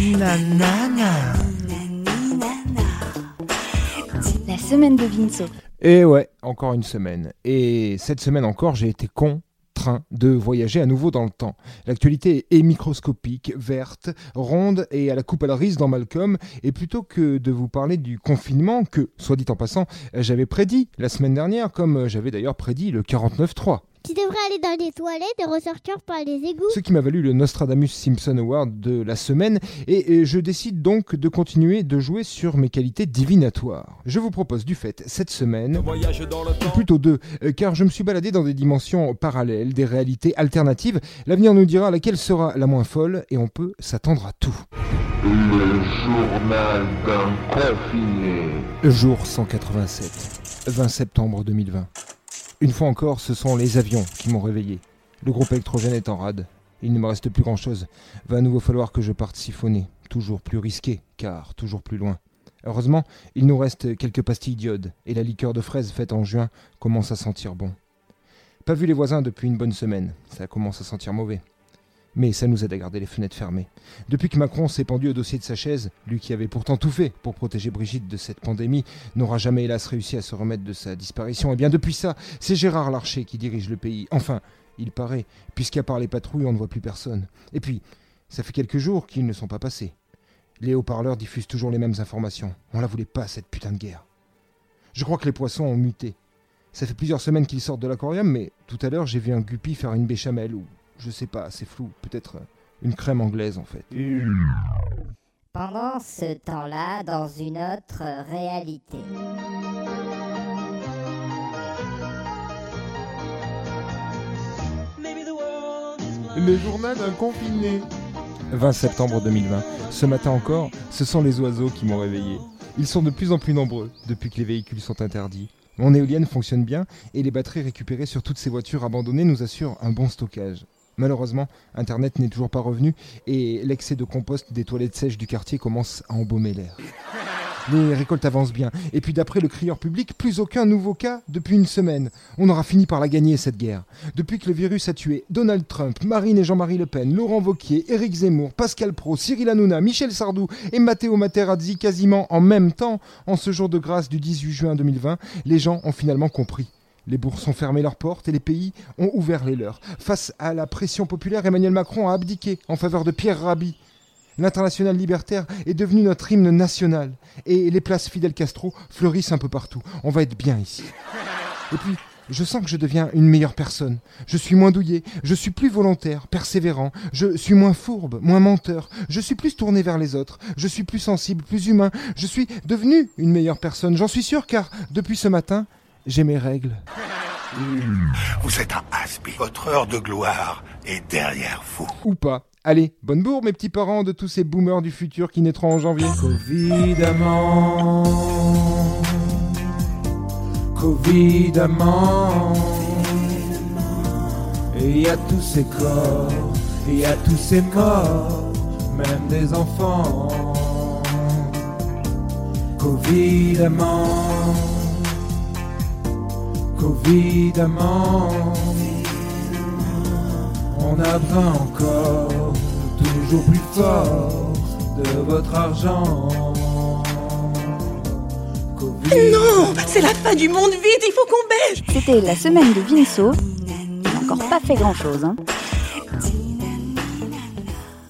Nanana. La semaine de Vinceau. Et ouais, encore une semaine. Et cette semaine encore, j'ai été contraint de voyager à nouveau dans le temps. L'actualité est microscopique, verte, ronde et à la coupe à la rise dans Malcolm. Et plutôt que de vous parler du confinement, que, soit dit en passant, j'avais prédit la semaine dernière, comme j'avais d'ailleurs prédit le 49.3. Tu devrais aller dans les toilettes et ressortir par les égouts. Ce qui m'a valu le Nostradamus Simpson Award de la semaine, et je décide donc de continuer de jouer sur mes qualités divinatoires. Je vous propose du fait cette semaine, Voyage dans le ou temps. plutôt deux, euh, car je me suis baladé dans des dimensions parallèles, des réalités alternatives. L'avenir nous dira laquelle sera la moins folle, et on peut s'attendre à tout. Le journal d'un confiné. Jour 187, 20 septembre 2020. Une fois encore, ce sont les avions qui m'ont réveillé. Le groupe électrogène est en rade. Il ne me reste plus grand-chose. Va à nouveau falloir que je parte siphonner. Toujours plus risqué, car toujours plus loin. Heureusement, il nous reste quelques pastilles d'iode, et la liqueur de fraise faite en juin commence à sentir bon. Pas vu les voisins depuis une bonne semaine. Ça commence à sentir mauvais. Mais ça nous aide à garder les fenêtres fermées. Depuis que Macron s'est pendu au dossier de sa chaise, lui qui avait pourtant tout fait pour protéger Brigitte de cette pandémie, n'aura jamais hélas réussi à se remettre de sa disparition. Et bien depuis ça, c'est Gérard Larcher qui dirige le pays. Enfin, il paraît, puisqu'à part les patrouilles, on ne voit plus personne. Et puis, ça fait quelques jours qu'ils ne sont pas passés. Les haut-parleurs diffusent toujours les mêmes informations. On la voulait pas, cette putain de guerre. Je crois que les poissons ont muté. Ça fait plusieurs semaines qu'ils sortent de l'aquarium, mais tout à l'heure j'ai vu un guppy faire une béchamel ou je sais pas, c'est flou, peut-être euh, une crème anglaise en fait. Pendant ce temps-là, dans une autre réalité. Le journal d'un confiné. 20 septembre 2020. Ce matin encore, ce sont les oiseaux qui m'ont réveillé. Ils sont de plus en plus nombreux depuis que les véhicules sont interdits. Mon éolienne fonctionne bien et les batteries récupérées sur toutes ces voitures abandonnées nous assurent un bon stockage. Malheureusement, Internet n'est toujours pas revenu et l'excès de compost des toilettes sèches du quartier commence à embaumer l'air. Les récoltes avancent bien. Et puis d'après le crieur public, plus aucun nouveau cas depuis une semaine. On aura fini par la gagner cette guerre. Depuis que le virus a tué Donald Trump, Marine et Jean-Marie Le Pen, Laurent Vauquier, Éric Zemmour, Pascal Pro, Cyril Hanouna, Michel Sardou et Matteo Materazzi quasiment en même temps, en ce jour de grâce du 18 juin 2020, les gens ont finalement compris. Les bourses ont fermé leurs portes et les pays ont ouvert les leurs. Face à la pression populaire, Emmanuel Macron a abdiqué en faveur de Pierre Rabhi. L'international libertaire est devenu notre hymne national et les places Fidel Castro fleurissent un peu partout. On va être bien ici. Et puis, je sens que je deviens une meilleure personne. Je suis moins douillé, je suis plus volontaire, persévérant, je suis moins fourbe, moins menteur, je suis plus tourné vers les autres, je suis plus sensible, plus humain, je suis devenu une meilleure personne. J'en suis sûr car depuis ce matin, j'ai mes règles. Vous êtes un hasbi. Votre heure de gloire est derrière vous. Ou pas. Allez, bonne bourre mes petits parents de tous ces boomers du futur qui naîtront en janvier. Covidamment. Covidamment. Et il y a tous ces corps, et il y a tous ces morts, même des enfants. Covidamment. Covidamment. On a besoin encore, toujours plus fort, de votre argent. Covid. Non, c'est la fin du monde vite, il faut qu'on baisse. C'était la semaine de Vinceau. Il n'a encore pas fait grand-chose. Hein.